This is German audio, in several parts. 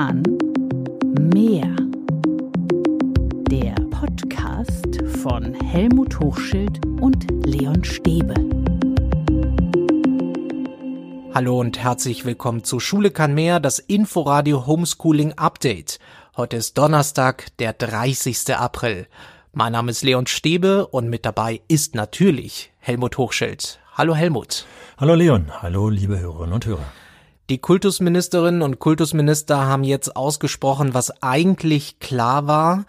Kahn Mehr. Der Podcast von Helmut Hochschild und Leon Stäbe. Hallo und herzlich willkommen zu Schule kann mehr, das Inforadio Homeschooling Update. Heute ist Donnerstag, der 30. April. Mein Name ist Leon Stäbe und mit dabei ist natürlich Helmut Hochschild. Hallo Helmut. Hallo Leon, hallo liebe Hörerinnen und Hörer. Die Kultusministerinnen und Kultusminister haben jetzt ausgesprochen, was eigentlich klar war.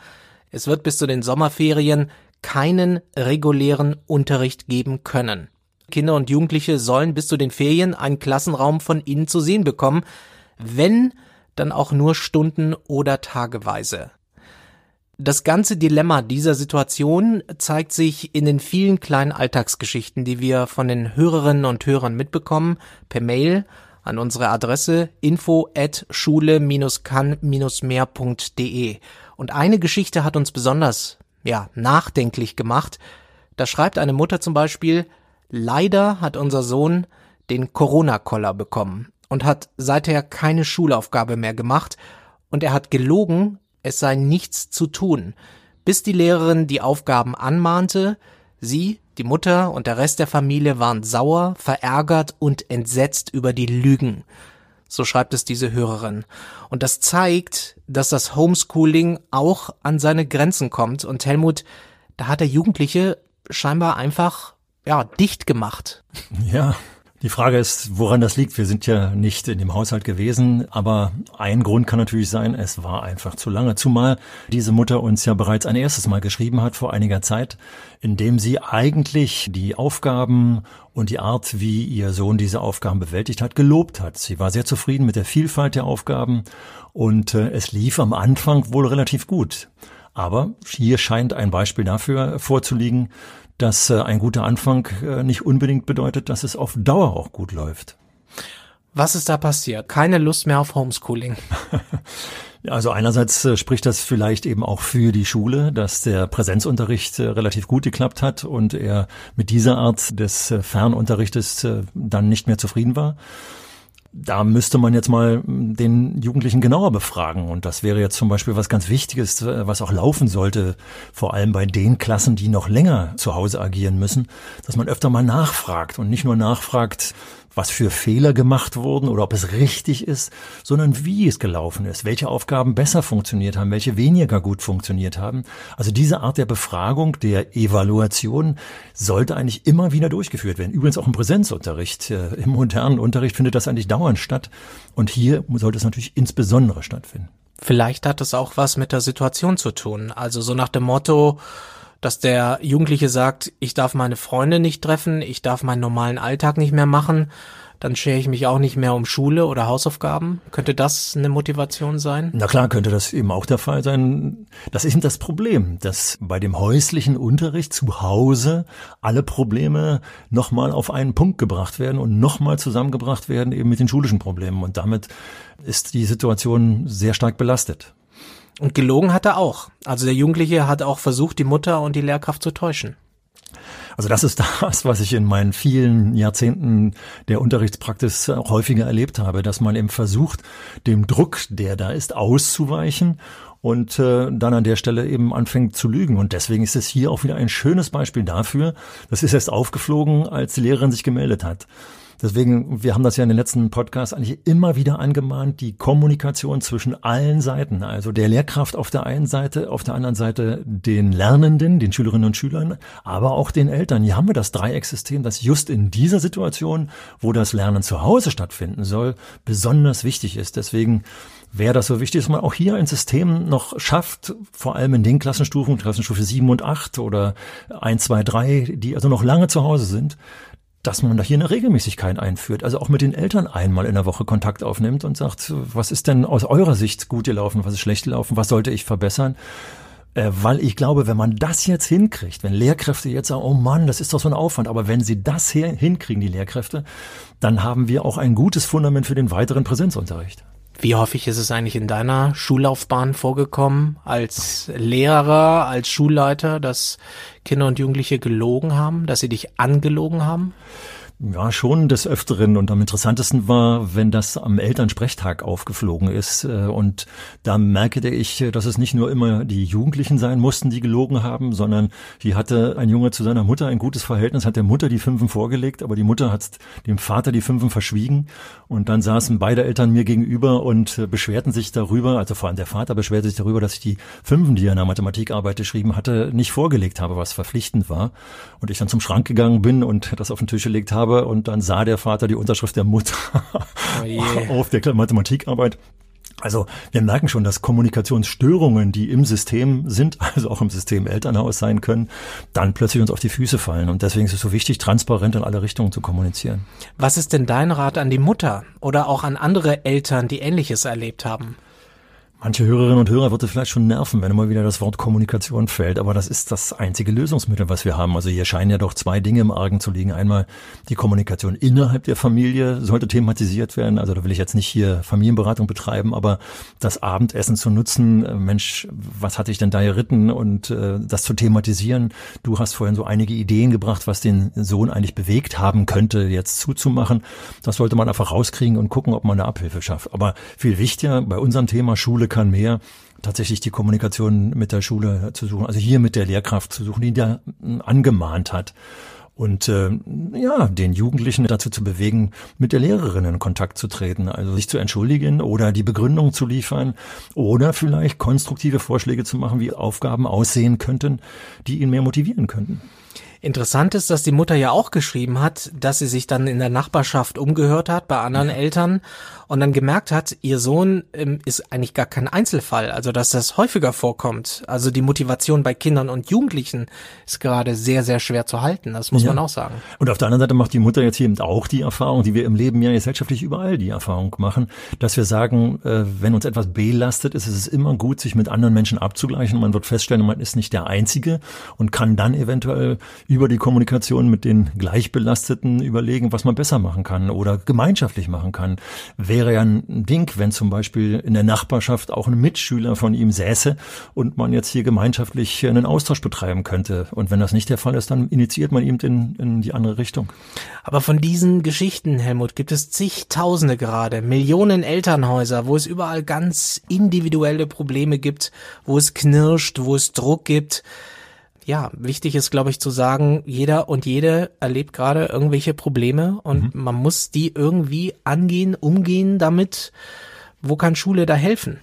Es wird bis zu den Sommerferien keinen regulären Unterricht geben können. Kinder und Jugendliche sollen bis zu den Ferien einen Klassenraum von ihnen zu sehen bekommen, wenn dann auch nur Stunden oder tageweise. Das ganze Dilemma dieser Situation zeigt sich in den vielen kleinen Alltagsgeschichten, die wir von den Hörerinnen und Hörern mitbekommen, per Mail an unsere Adresse info at schule-kann-mehr.de. Und eine Geschichte hat uns besonders, ja, nachdenklich gemacht. Da schreibt eine Mutter zum Beispiel, leider hat unser Sohn den Corona-Koller bekommen und hat seither keine Schulaufgabe mehr gemacht und er hat gelogen, es sei nichts zu tun, bis die Lehrerin die Aufgaben anmahnte, sie, die Mutter und der Rest der Familie waren sauer, verärgert und entsetzt über die Lügen. So schreibt es diese Hörerin. Und das zeigt, dass das Homeschooling auch an seine Grenzen kommt. Und Helmut, da hat der Jugendliche scheinbar einfach, ja, dicht gemacht. Ja, die Frage ist, woran das liegt. Wir sind ja nicht in dem Haushalt gewesen, aber ein Grund kann natürlich sein, es war einfach zu lange. Zumal diese Mutter uns ja bereits ein erstes Mal geschrieben hat vor einiger Zeit, in dem sie eigentlich die Aufgaben und die Art, wie ihr Sohn diese Aufgaben bewältigt hat, gelobt hat. Sie war sehr zufrieden mit der Vielfalt der Aufgaben und äh, es lief am Anfang wohl relativ gut. Aber hier scheint ein Beispiel dafür vorzuliegen, dass äh, ein guter Anfang äh, nicht unbedingt bedeutet, dass es auf Dauer auch gut läuft. Was ist da passiert? Keine Lust mehr auf Homeschooling. Also einerseits äh, spricht das vielleicht eben auch für die Schule, dass der Präsenzunterricht relativ gut geklappt hat und er mit dieser Art des Fernunterrichtes dann nicht mehr zufrieden war da müsste man jetzt mal den Jugendlichen genauer befragen. Und das wäre jetzt zum Beispiel was ganz Wichtiges, was auch laufen sollte, vor allem bei den Klassen, die noch länger zu Hause agieren müssen, dass man öfter mal nachfragt und nicht nur nachfragt, was für Fehler gemacht wurden oder ob es richtig ist, sondern wie es gelaufen ist, welche Aufgaben besser funktioniert haben, welche weniger gut funktioniert haben. Also diese Art der Befragung, der Evaluation sollte eigentlich immer wieder durchgeführt werden. Übrigens auch im Präsenzunterricht. Äh, Im modernen Unterricht findet das eigentlich dauernd statt. Und hier sollte es natürlich insbesondere stattfinden. Vielleicht hat es auch was mit der Situation zu tun. Also so nach dem Motto, dass der Jugendliche sagt, ich darf meine Freunde nicht treffen, ich darf meinen normalen Alltag nicht mehr machen, dann schere ich mich auch nicht mehr um Schule oder Hausaufgaben. Könnte das eine Motivation sein? Na klar, könnte das eben auch der Fall sein. Das ist eben das Problem, dass bei dem häuslichen Unterricht zu Hause alle Probleme nochmal auf einen Punkt gebracht werden und nochmal zusammengebracht werden eben mit den schulischen Problemen. Und damit ist die Situation sehr stark belastet. Und gelogen hat er auch. Also der Jugendliche hat auch versucht, die Mutter und die Lehrkraft zu täuschen. Also das ist das, was ich in meinen vielen Jahrzehnten der Unterrichtspraxis häufiger erlebt habe, dass man eben versucht, dem Druck, der da ist, auszuweichen und äh, dann an der Stelle eben anfängt zu lügen. Und deswegen ist es hier auch wieder ein schönes Beispiel dafür. Das ist erst aufgeflogen, als die Lehrerin sich gemeldet hat. Deswegen, wir haben das ja in den letzten Podcasts eigentlich immer wieder angemahnt, die Kommunikation zwischen allen Seiten, also der Lehrkraft auf der einen Seite, auf der anderen Seite den Lernenden, den Schülerinnen und Schülern, aber auch den Eltern. Hier haben wir das Dreiecksystem, das just in dieser Situation, wo das Lernen zu Hause stattfinden soll, besonders wichtig ist. Deswegen wäre das so wichtig, dass man auch hier ein System noch schafft, vor allem in den Klassenstufen, Klassenstufe 7 und 8 oder 1, 2, 3, die also noch lange zu Hause sind, dass man da hier eine Regelmäßigkeit einführt, also auch mit den Eltern einmal in der Woche Kontakt aufnimmt und sagt, was ist denn aus eurer Sicht gut gelaufen, was ist schlecht gelaufen, was sollte ich verbessern? Äh, weil ich glaube, wenn man das jetzt hinkriegt, wenn Lehrkräfte jetzt sagen, oh Mann, das ist doch so ein Aufwand, aber wenn sie das hinkriegen, die Lehrkräfte, dann haben wir auch ein gutes Fundament für den weiteren Präsenzunterricht. Wie häufig ist es eigentlich in deiner Schullaufbahn vorgekommen, als Lehrer, als Schulleiter, dass Kinder und Jugendliche gelogen haben, dass sie dich angelogen haben? Ja, schon des Öfteren. Und am interessantesten war, wenn das am Elternsprechtag aufgeflogen ist. Äh, und da merkte ich, dass es nicht nur immer die Jugendlichen sein mussten, die gelogen haben, sondern hier hatte ein Junge zu seiner Mutter ein gutes Verhältnis, hat der Mutter die Fünfen vorgelegt, aber die Mutter hat dem Vater die Fünfen verschwiegen. Und dann saßen beide Eltern mir gegenüber und äh, beschwerten sich darüber, also vor allem der Vater beschwerte sich darüber, dass ich die Fünfen, die er in der Mathematikarbeit geschrieben hatte, nicht vorgelegt habe, was verpflichtend war. Und ich dann zum Schrank gegangen bin und das auf den Tisch gelegt habe habe und dann sah der Vater die Unterschrift der Mutter oh auf der Mathematikarbeit. Also wir merken schon, dass Kommunikationsstörungen, die im System sind, also auch im System Elternhaus sein können, dann plötzlich uns auf die Füße fallen. Und deswegen ist es so wichtig, transparent in alle Richtungen zu kommunizieren. Was ist denn dein Rat an die Mutter oder auch an andere Eltern, die Ähnliches erlebt haben? Manche Hörerinnen und Hörer wird vielleicht schon nerven, wenn immer wieder das Wort Kommunikation fällt, aber das ist das einzige Lösungsmittel, was wir haben. Also hier scheinen ja doch zwei Dinge im Argen zu liegen. Einmal die Kommunikation innerhalb der Familie sollte thematisiert werden. Also da will ich jetzt nicht hier Familienberatung betreiben, aber das Abendessen zu nutzen, äh, Mensch, was hatte ich denn da geritten und äh, das zu thematisieren. Du hast vorhin so einige Ideen gebracht, was den Sohn eigentlich bewegt haben könnte, jetzt zuzumachen. Das sollte man einfach rauskriegen und gucken, ob man eine Abhilfe schafft. Aber viel wichtiger bei unserem Thema Schule kann mehr, tatsächlich die Kommunikation mit der Schule zu suchen, also hier mit der Lehrkraft zu suchen, die da angemahnt hat. Und äh, ja, den Jugendlichen dazu zu bewegen, mit der Lehrerin in Kontakt zu treten, also sich zu entschuldigen oder die Begründung zu liefern oder vielleicht konstruktive Vorschläge zu machen, wie Aufgaben aussehen könnten, die ihn mehr motivieren könnten. Interessant ist, dass die Mutter ja auch geschrieben hat, dass sie sich dann in der Nachbarschaft umgehört hat bei anderen ja. Eltern und dann gemerkt hat, ihr Sohn ähm, ist eigentlich gar kein Einzelfall, also dass das häufiger vorkommt. Also die Motivation bei Kindern und Jugendlichen ist gerade sehr, sehr schwer zu halten, das muss ja. man auch sagen. Und auf der anderen Seite macht die Mutter jetzt hier eben auch die Erfahrung, die wir im Leben ja gesellschaftlich überall die Erfahrung machen, dass wir sagen, äh, wenn uns etwas belastet ist, ist es immer gut, sich mit anderen Menschen abzugleichen. Man wird feststellen, man ist nicht der Einzige und kann dann eventuell über die Kommunikation mit den Gleichbelasteten überlegen, was man besser machen kann oder gemeinschaftlich machen kann. Wäre ja ein Ding, wenn zum Beispiel in der Nachbarschaft auch ein Mitschüler von ihm säße und man jetzt hier gemeinschaftlich einen Austausch betreiben könnte. Und wenn das nicht der Fall ist, dann initiiert man ihm in, in die andere Richtung. Aber von diesen Geschichten, Helmut, gibt es zigtausende gerade, Millionen Elternhäuser, wo es überall ganz individuelle Probleme gibt, wo es knirscht, wo es Druck gibt ja, wichtig ist, glaube ich, zu sagen, jeder und jede erlebt gerade irgendwelche Probleme und mhm. man muss die irgendwie angehen, umgehen damit. Wo kann Schule da helfen?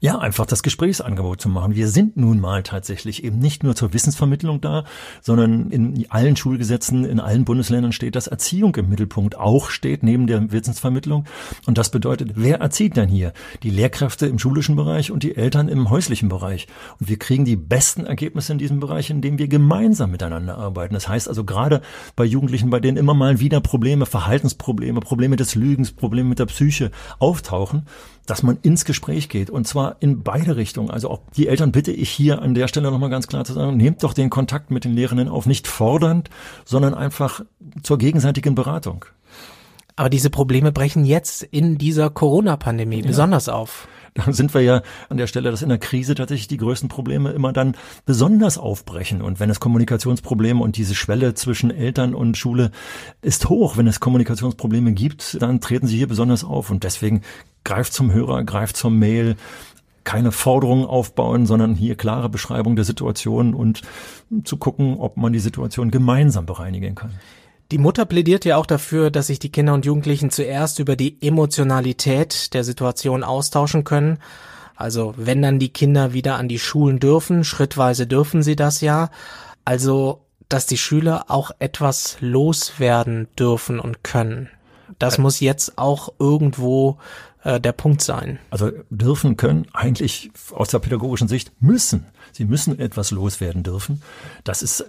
Ja, einfach das Gesprächsangebot zu machen. Wir sind nun mal tatsächlich eben nicht nur zur Wissensvermittlung da, sondern in allen Schulgesetzen, in allen Bundesländern steht, dass Erziehung im Mittelpunkt auch steht, neben der Wissensvermittlung. Und das bedeutet, wer erzieht denn hier? Die Lehrkräfte im schulischen Bereich und die Eltern im häuslichen Bereich. Und wir kriegen die besten Ergebnisse in diesem Bereich, indem wir gemeinsam miteinander arbeiten. Das heißt also gerade bei Jugendlichen, bei denen immer mal wieder Probleme, Verhaltensprobleme, Probleme des Lügens, Probleme mit der Psyche auftauchen, dass man ins Gespräch geht und zwar in beide Richtungen. Also auch die Eltern bitte ich hier an der Stelle nochmal ganz klar zu sagen, nehmt doch den Kontakt mit den Lehrenden auf, nicht fordernd, sondern einfach zur gegenseitigen Beratung. Aber diese Probleme brechen jetzt in dieser Corona-Pandemie ja. besonders auf. Da sind wir ja an der Stelle, dass in der Krise tatsächlich die größten Probleme immer dann besonders aufbrechen. Und wenn es Kommunikationsprobleme und diese Schwelle zwischen Eltern und Schule ist hoch, wenn es Kommunikationsprobleme gibt, dann treten sie hier besonders auf. Und deswegen greift zum Hörer, greift zur Mail, keine Forderungen aufbauen, sondern hier klare Beschreibung der Situation und zu gucken, ob man die Situation gemeinsam bereinigen kann. Die Mutter plädiert ja auch dafür, dass sich die Kinder und Jugendlichen zuerst über die Emotionalität der Situation austauschen können. Also wenn dann die Kinder wieder an die Schulen dürfen, schrittweise dürfen sie das ja. Also dass die Schüler auch etwas loswerden dürfen und können. Das muss jetzt auch irgendwo äh, der Punkt sein. Also dürfen, können, eigentlich aus der pädagogischen Sicht müssen. Sie müssen etwas loswerden dürfen. Das ist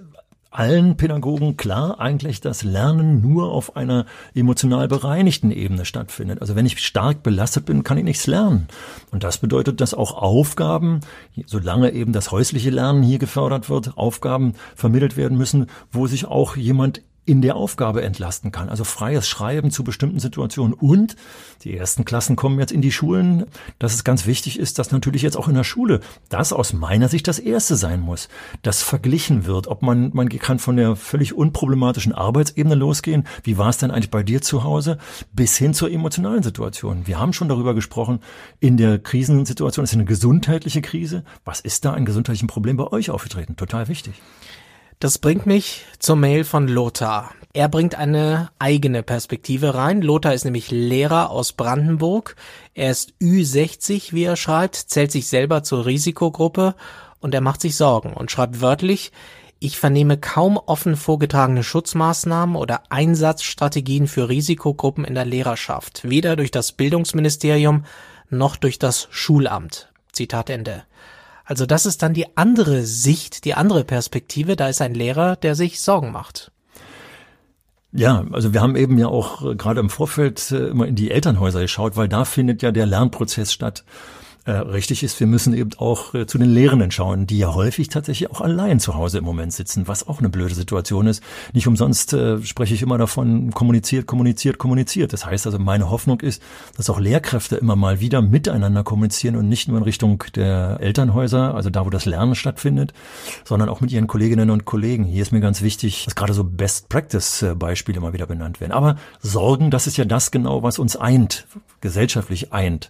allen Pädagogen klar eigentlich, dass Lernen nur auf einer emotional bereinigten Ebene stattfindet. Also wenn ich stark belastet bin, kann ich nichts lernen. Und das bedeutet, dass auch Aufgaben, solange eben das häusliche Lernen hier gefördert wird, Aufgaben vermittelt werden müssen, wo sich auch jemand in der Aufgabe entlasten kann. Also freies Schreiben zu bestimmten Situationen. Und die ersten Klassen kommen jetzt in die Schulen, dass es ganz wichtig ist, dass natürlich jetzt auch in der Schule das aus meiner Sicht das Erste sein muss, das verglichen wird. Ob man, man kann von der völlig unproblematischen Arbeitsebene losgehen. Wie war es denn eigentlich bei dir zu Hause? Bis hin zur emotionalen Situation. Wir haben schon darüber gesprochen, in der Krisensituation ist eine gesundheitliche Krise. Was ist da ein gesundheitliches Problem bei euch aufgetreten? Total wichtig. Das bringt mich zur Mail von Lothar. Er bringt eine eigene Perspektive rein. Lothar ist nämlich Lehrer aus Brandenburg. Er ist Ü60, wie er schreibt, zählt sich selber zur Risikogruppe und er macht sich Sorgen und schreibt wörtlich, ich vernehme kaum offen vorgetragene Schutzmaßnahmen oder Einsatzstrategien für Risikogruppen in der Lehrerschaft, weder durch das Bildungsministerium noch durch das Schulamt. Zitat Ende. Also das ist dann die andere Sicht, die andere Perspektive. Da ist ein Lehrer, der sich Sorgen macht. Ja, also wir haben eben ja auch gerade im Vorfeld äh, immer in die Elternhäuser geschaut, weil da findet ja der Lernprozess statt äh, richtig ist, wir müssen eben auch äh, zu den Lehrenden schauen, die ja häufig tatsächlich auch allein zu Hause im Moment sitzen, was auch eine blöde Situation ist. Nicht umsonst äh, spreche ich immer davon, kommuniziert, kommuniziert, kommuniziert. Das heißt also, meine Hoffnung ist, dass auch Lehrkräfte immer mal wieder miteinander kommunizieren und nicht nur in Richtung der Elternhäuser, also da, wo das Lernen stattfindet, sondern auch mit ihren Kolleginnen und Kollegen. Hier ist mir ganz wichtig, dass gerade so Best-Practice-Beispiele mal wieder benannt werden. Aber Sorgen, das ist ja das genau, was uns eint, gesellschaftlich eint.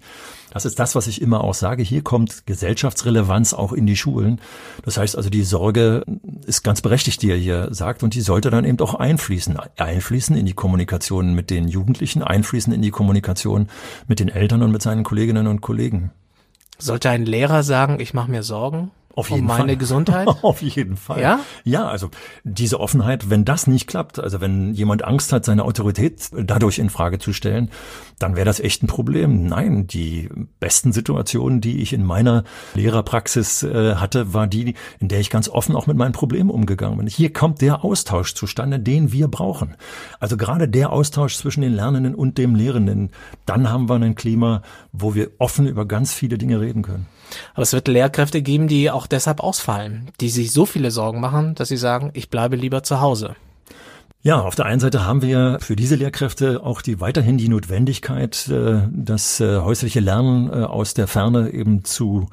Das ist das, was ich immer auch sage. Hier kommt Gesellschaftsrelevanz auch in die Schulen. Das heißt also, die Sorge ist ganz berechtigt, die er hier sagt, und die sollte dann eben auch einfließen. Einfließen in die Kommunikation mit den Jugendlichen, einfließen in die Kommunikation mit den Eltern und mit seinen Kolleginnen und Kollegen. Sollte ein Lehrer sagen, ich mache mir Sorgen? Auf jeden um meine Fall. Gesundheit? Auf jeden Fall. Ja? Ja, also diese Offenheit, wenn das nicht klappt, also wenn jemand Angst hat, seine Autorität dadurch in Frage zu stellen, dann wäre das echt ein Problem. Nein, die besten Situationen, die ich in meiner Lehrerpraxis äh, hatte, war die, in der ich ganz offen auch mit meinen Problemen umgegangen bin. Hier kommt der Austausch zustande, den wir brauchen. Also gerade der Austausch zwischen den Lernenden und dem Lehrenden, dann haben wir ein Klima, wo wir offen über ganz viele Dinge reden können. Aber es wird Lehrkräfte geben, die auch deshalb ausfallen, die sich so viele Sorgen machen, dass sie sagen, ich bleibe lieber zu Hause. Ja, auf der einen Seite haben wir für diese Lehrkräfte auch die weiterhin die Notwendigkeit, äh, das äh, häusliche Lernen äh, aus der Ferne eben zu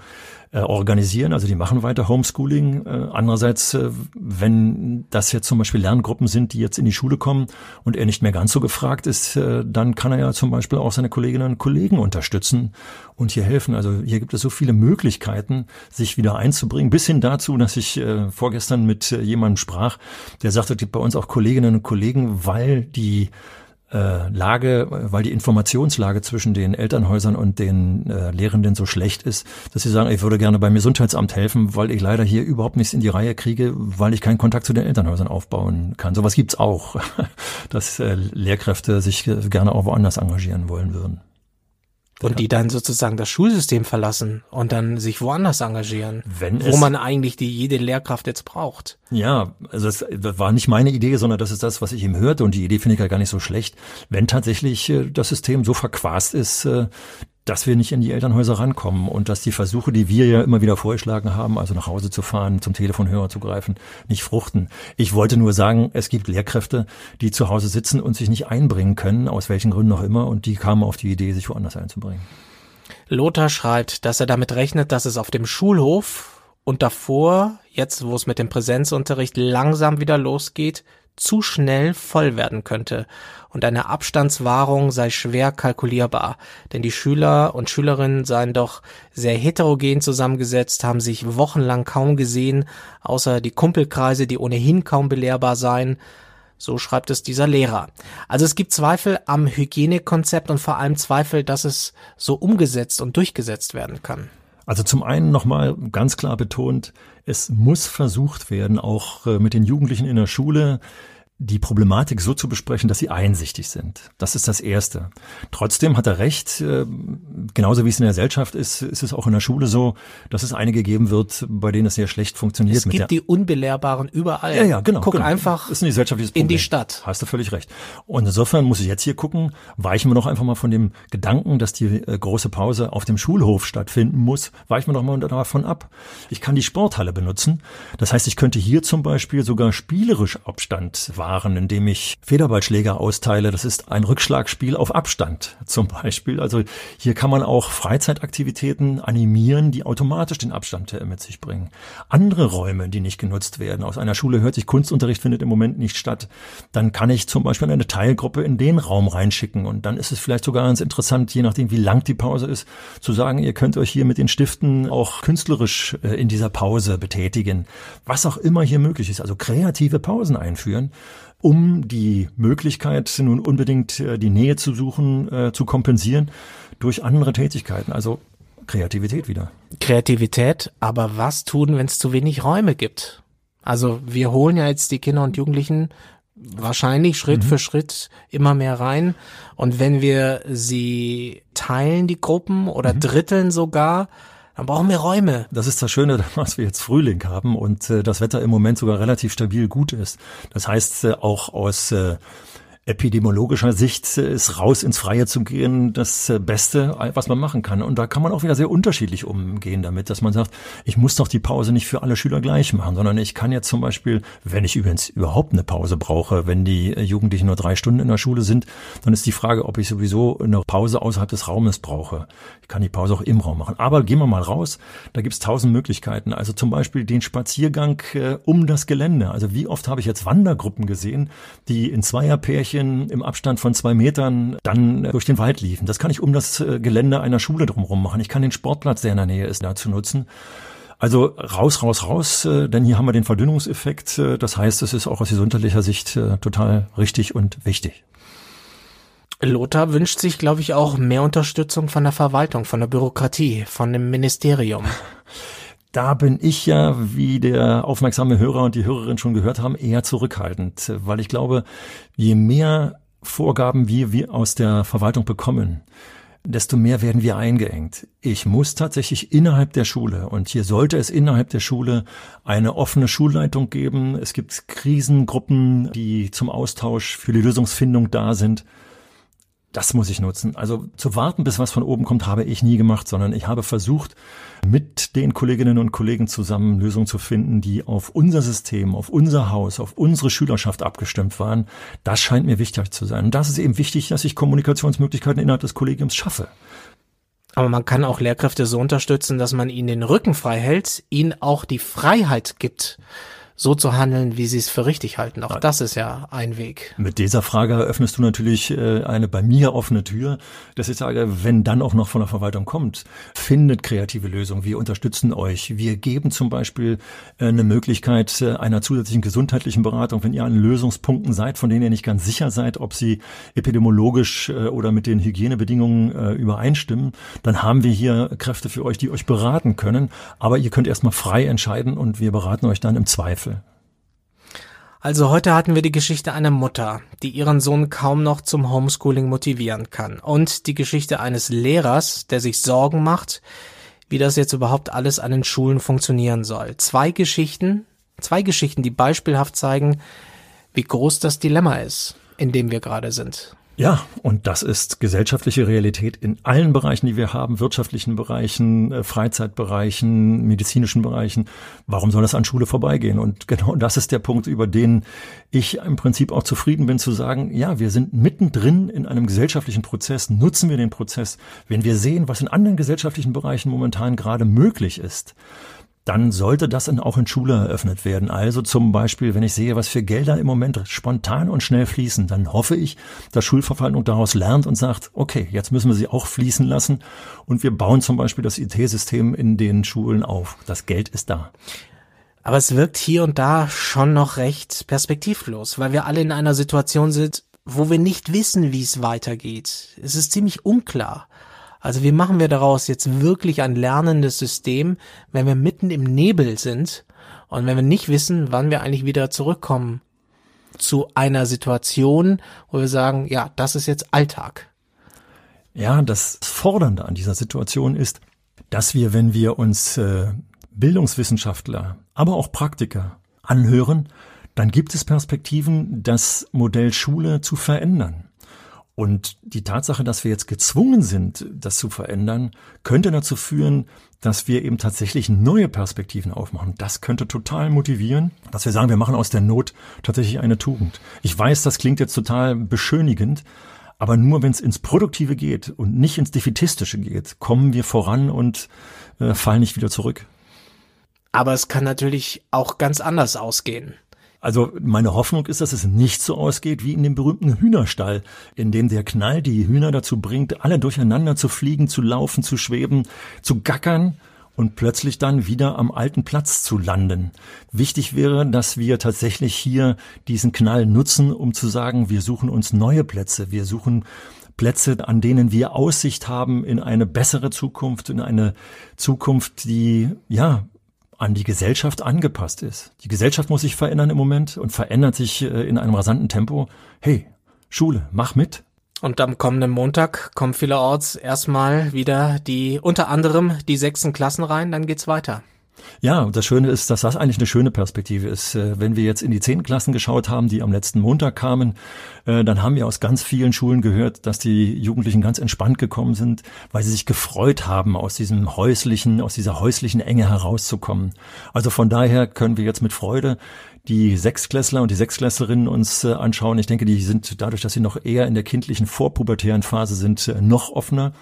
äh, organisieren. Also die machen weiter Homeschooling. Äh, andererseits, äh, wenn das jetzt zum Beispiel Lerngruppen sind, die jetzt in die Schule kommen und er nicht mehr ganz so gefragt ist, äh, dann kann er ja zum Beispiel auch seine Kolleginnen und Kollegen unterstützen und hier helfen. Also hier gibt es so viele Möglichkeiten, sich wieder einzubringen, bis hin dazu, dass ich äh, vorgestern mit äh, jemandem sprach, der sagte, es gibt bei uns auch Kolleginnen und Kollegen, weil die Lage, weil die Informationslage zwischen den Elternhäusern und den äh, Lehrenden so schlecht ist, dass sie sagen, ich würde gerne beim Gesundheitsamt helfen, weil ich leider hier überhaupt nichts in die Reihe kriege, weil ich keinen Kontakt zu den Elternhäusern aufbauen kann. Sowas gibt's auch, dass äh, Lehrkräfte sich gerne auch woanders engagieren wollen würden. Und die dann sozusagen das Schulsystem verlassen und dann sich woanders engagieren, Wenn wo man eigentlich die jede Lehrkraft jetzt braucht. Ja, also das, das war nicht meine Idee, sondern das ist das, was ich ihm hörte und die Idee finde ich ja gar nicht so schlecht. Wenn tatsächlich äh, das System so verquast ist, äh, dass wir nicht in die Elternhäuser rankommen und dass die Versuche, die wir ja immer wieder vorgeschlagen haben, also nach Hause zu fahren, zum Telefonhörer zu greifen, nicht fruchten. Ich wollte nur sagen, es gibt Lehrkräfte, die zu Hause sitzen und sich nicht einbringen können, aus welchen Gründen auch immer, und die kamen auf die Idee, sich woanders einzubringen. Lothar schreibt, dass er damit rechnet, dass es auf dem Schulhof und davor, jetzt wo es mit dem Präsenzunterricht langsam wieder losgeht, zu schnell voll werden könnte und eine Abstandswahrung sei schwer kalkulierbar, denn die Schüler und Schülerinnen seien doch sehr heterogen zusammengesetzt, haben sich wochenlang kaum gesehen, außer die Kumpelkreise, die ohnehin kaum belehrbar seien. So schreibt es dieser Lehrer. Also es gibt Zweifel am Hygienekonzept und vor allem Zweifel, dass es so umgesetzt und durchgesetzt werden kann. Also zum einen nochmal ganz klar betont, es muss versucht werden, auch äh, mit den Jugendlichen in der Schule die Problematik so zu besprechen, dass sie einsichtig sind. Das ist das Erste. Trotzdem hat er recht, äh, genauso wie es in der Gesellschaft ist, ist es auch in der Schule so, dass es einige geben wird, bei denen es sehr schlecht funktioniert. Es gibt die Unbelehrbaren überall. Ja, ja, genau. Guck genau. einfach ist ein gesellschaftliches Problem. in die Stadt. Hast du völlig recht. Und insofern muss ich jetzt hier gucken, weichen wir doch einfach mal von dem Gedanken, dass die äh, große Pause auf dem Schulhof stattfinden muss, weichen wir doch mal davon ab. Ich kann die Sporthalle benutzen. Das heißt, ich könnte hier zum Beispiel sogar spielerisch Abstand wahren, indem ich Federballschläger austeile. Das ist ein Rückschlagspiel auf Abstand zum Beispiel. Also hier kann man auch Freizeitaktivitäten animieren, die automatisch den Abstand mit sich bringen. Andere Räume, die nicht genutzt werden. Aus einer Schule hört sich Kunstunterricht findet im Moment nicht statt. Dann kann ich zum Beispiel eine Teilgruppe in den Raum reinschicken und dann ist es vielleicht sogar ganz interessant, je nachdem wie lang die Pause ist, zu sagen, ihr könnt euch hier mit den Stiften auch künstlerisch äh, in dieser Pause betätigen. Was auch immer hier möglich ist. Also kreative Pausen einführen um die Möglichkeit, nun unbedingt äh, die Nähe zu suchen, äh, zu kompensieren durch andere Tätigkeiten. Also Kreativität wieder. Kreativität, aber was tun, wenn es zu wenig Räume gibt? Also wir holen ja jetzt die Kinder und Jugendlichen wahrscheinlich Schritt mhm. für Schritt immer mehr rein. Und wenn wir sie teilen, die Gruppen, oder mhm. dritteln sogar, dann brauchen wir Räume. Das ist das Schöne, dass wir jetzt Frühling haben und äh, das Wetter im Moment sogar relativ stabil gut ist. Das heißt, äh, auch aus äh, epidemiologischer Sicht ist raus ins Freie zu gehen das Beste, was man machen kann. Und da kann man auch wieder sehr unterschiedlich umgehen damit, dass man sagt, ich muss doch die Pause nicht für alle Schüler gleich machen, sondern ich kann jetzt zum Beispiel, wenn ich übrigens überhaupt eine Pause brauche, wenn die Jugendlichen nur drei Stunden in der Schule sind, dann ist die Frage, ob ich sowieso eine Pause außerhalb des Raumes brauche. Ich kann die Pause auch im Raum machen. Aber gehen wir mal raus, da gibt's tausend Möglichkeiten. Also zum Beispiel den Spaziergang äh, um das Gelände. Also wie oft habe ich jetzt Wandergruppen gesehen, die in Zweierpärchen Pärchen im Abstand von zwei Metern dann durch den Wald liefen. Das kann ich um das äh, Gelände einer Schule drumherum machen. Ich kann den Sportplatz, der in der Nähe ist, dazu nutzen. Also raus, raus, raus, äh, denn hier haben wir den Verdünnungseffekt. Äh, das heißt, es ist auch aus gesundheitlicher Sicht total richtig und wichtig. Lothar wünscht sich, glaube ich, auch mehr Unterstützung von der Verwaltung, von der Bürokratie, von dem Ministerium. Da bin ich ja, wie der aufmerksame Hörer und die Hörerin schon gehört haben, eher zurückhaltend, weil ich glaube, je mehr Vorgaben wir, wir aus der Verwaltung bekommen, desto mehr werden wir eingeengt. Ich muss tatsächlich innerhalb der Schule, und hier sollte es innerhalb der Schule eine offene Schulleitung geben. Es gibt Krisengruppen, die zum Austausch für die Lösungsfindung da sind. Das muss ich nutzen. Also zu warten, bis was von oben kommt, habe ich nie gemacht, sondern ich habe versucht, mit den Kolleginnen und Kollegen zusammen Lösungen zu finden, die auf unser System, auf unser Haus, auf unsere Schülerschaft abgestimmt waren. Das scheint mir wichtig zu sein. Und das ist eben wichtig, dass ich Kommunikationsmöglichkeiten innerhalb des Kollegiums schaffe. Aber man kann auch Lehrkräfte so unterstützen, dass man ihnen den Rücken frei hält, ihnen auch die Freiheit gibt, so zu handeln, wie sie es für richtig halten. Auch das ist ja ein Weg. Mit dieser Frage eröffnest du natürlich äh, eine bei mir offene Tür, dass ich sage, wenn dann auch noch von der Verwaltung kommt, findet kreative Lösungen. Wir unterstützen euch. Wir geben zum Beispiel äh, eine Möglichkeit äh, einer zusätzlichen gesundheitlichen Beratung, wenn ihr an Lösungspunkten seid, von denen ihr nicht ganz sicher seid, ob sie epidemiologisch oder mit den Hygienebedingungen übereinstimmen, dann haben wir hier Kräfte für euch, die euch beraten können. Aber ihr könnt erstmal frei entscheiden und wir beraten euch dann im Zweifel. Also heute hatten wir die Geschichte einer Mutter, die ihren Sohn kaum noch zum Homeschooling motivieren kann. Und die Geschichte eines Lehrers, der sich Sorgen macht, wie das jetzt überhaupt alles an den Schulen funktionieren soll. Zwei Geschichten, zwei Geschichten, die beispielhaft zeigen, wie groß das Dilemma ist, in dem wir gerade sind. Ja, und das ist gesellschaftliche Realität in allen Bereichen, die wir haben, wirtschaftlichen Bereichen, äh, Freizeitbereichen, medizinischen Bereichen. Warum soll das an Schule vorbeigehen? Und genau das ist der Punkt, über den ich im Prinzip auch zufrieden bin zu sagen, ja, wir sind mittendrin in einem gesellschaftlichen Prozess, nutzen wir den Prozess. Wenn wir sehen, was in anderen gesellschaftlichen Bereichen momentan gerade möglich ist, dann sollte das in, auch in Schule eröffnet werden. Also zum Beispiel, wenn ich sehe, was für Gelder im Moment spontan und schnell fließen, dann hoffe ich, dass Schulverwaltung daraus lernt und sagt, okay, jetzt müssen wir sie auch fließen lassen und wir bauen zum Beispiel das IT-System in den Schulen auf. Das Geld ist da. Aber es wirkt hier und da schon noch recht perspektivlos, weil wir alle in einer Situation sind, wo wir nicht wissen, wie es weitergeht. Es ist ziemlich unklar. Also wie machen wir daraus jetzt wirklich ein lernendes System, wenn wir mitten im Nebel sind und wenn wir nicht wissen, wann wir eigentlich wieder zurückkommen zu einer Situation, wo wir sagen, ja, das ist jetzt Alltag. Ja, das Fordernde an dieser Situation ist, dass wir, wenn wir uns äh, Bildungswissenschaftler, aber auch Praktiker anhören, dann gibt es Perspektiven, das Modell Schule zu verändern. Und die Tatsache, dass wir jetzt gezwungen sind, das zu verändern, könnte dazu führen, dass wir eben tatsächlich neue Perspektiven aufmachen. Das könnte total motivieren, dass wir sagen, wir machen aus der Not tatsächlich eine Tugend. Ich weiß, das klingt jetzt total beschönigend, aber nur wenn es ins Produktive geht und nicht ins Defitistische geht, kommen wir voran und äh, fallen nicht wieder zurück. Aber es kann natürlich auch ganz anders ausgehen. Also meine Hoffnung ist, dass es nicht so ausgeht wie in dem berühmten Hühnerstall, in dem der Knall die Hühner dazu bringt, alle durcheinander zu fliegen, zu laufen, zu schweben, zu gackern und plötzlich dann wieder am alten Platz zu landen. Wichtig wäre, dass wir tatsächlich hier diesen Knall nutzen, um zu sagen, wir suchen uns neue Plätze, wir suchen Plätze, an denen wir Aussicht haben in eine bessere Zukunft, in eine Zukunft, die, ja, an die Gesellschaft angepasst ist. Die Gesellschaft muss sich verändern im Moment und verändert sich äh, in einem rasanten Tempo. Hey, Schule, mach mit. Und am kommenden Montag kommen vielerorts erstmal wieder die, unter anderem die sechsten Klassen rein, dann geht's weiter. Ja, das Schöne ist, dass das eigentlich eine schöne Perspektive ist. Äh, wenn wir jetzt in die zehn Klassen geschaut haben, die am letzten Montag kamen, äh, dann haben wir aus ganz vielen Schulen gehört, dass die Jugendlichen ganz entspannt gekommen sind, weil sie sich gefreut haben, aus diesem häuslichen, aus dieser häuslichen Enge herauszukommen. Also von daher können wir jetzt mit Freude die Sechsklässler und die Sechsklässlerinnen uns äh, anschauen. Ich denke, die sind dadurch, dass sie noch eher in der kindlichen vorpubertären Phase sind, noch offener.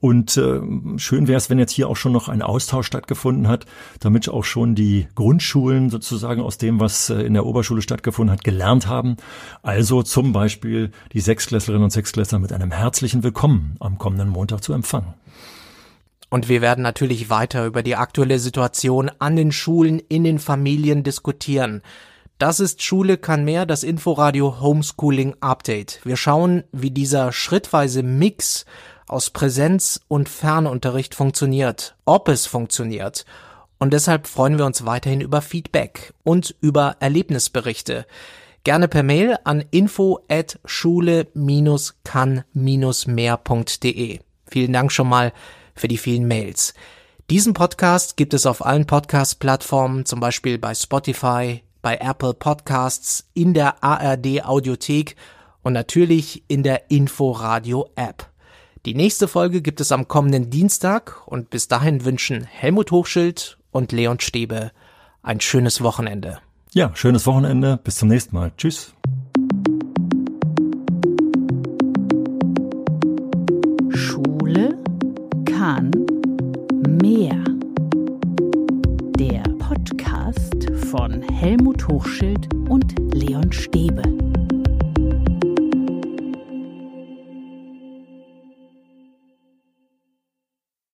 Und äh, schön wäre es, wenn jetzt hier auch schon noch ein Austausch stattgefunden hat, damit auch schon die Grundschulen sozusagen aus dem, was äh, in der Oberschule stattgefunden hat, gelernt haben. Also zum Beispiel die Sechsklässlerinnen und Sechsklässler mit einem herzlichen Willkommen am kommenden Montag zu empfangen. Und wir werden natürlich weiter über die aktuelle Situation an den Schulen, in den Familien diskutieren. Das ist Schule kann mehr, das Inforadio Homeschooling Update. Wir schauen, wie dieser schrittweise Mix aus Präsenz und Fernunterricht funktioniert, ob es funktioniert. Und deshalb freuen wir uns weiterhin über Feedback und über Erlebnisberichte. Gerne per Mail an info at schule-kann-mehr.de. Vielen Dank schon mal für die vielen Mails. Diesen Podcast gibt es auf allen Podcast-Plattformen, zum Beispiel bei Spotify, bei Apple Podcasts, in der ARD Audiothek und natürlich in der Inforadio App. Die nächste Folge gibt es am kommenden Dienstag und bis dahin wünschen Helmut Hochschild und Leon Stäbe ein schönes Wochenende. Ja, schönes Wochenende. Bis zum nächsten Mal. Tschüss. Schule kann mehr. Der Podcast von Helmut Hochschild und Leon Stäbe.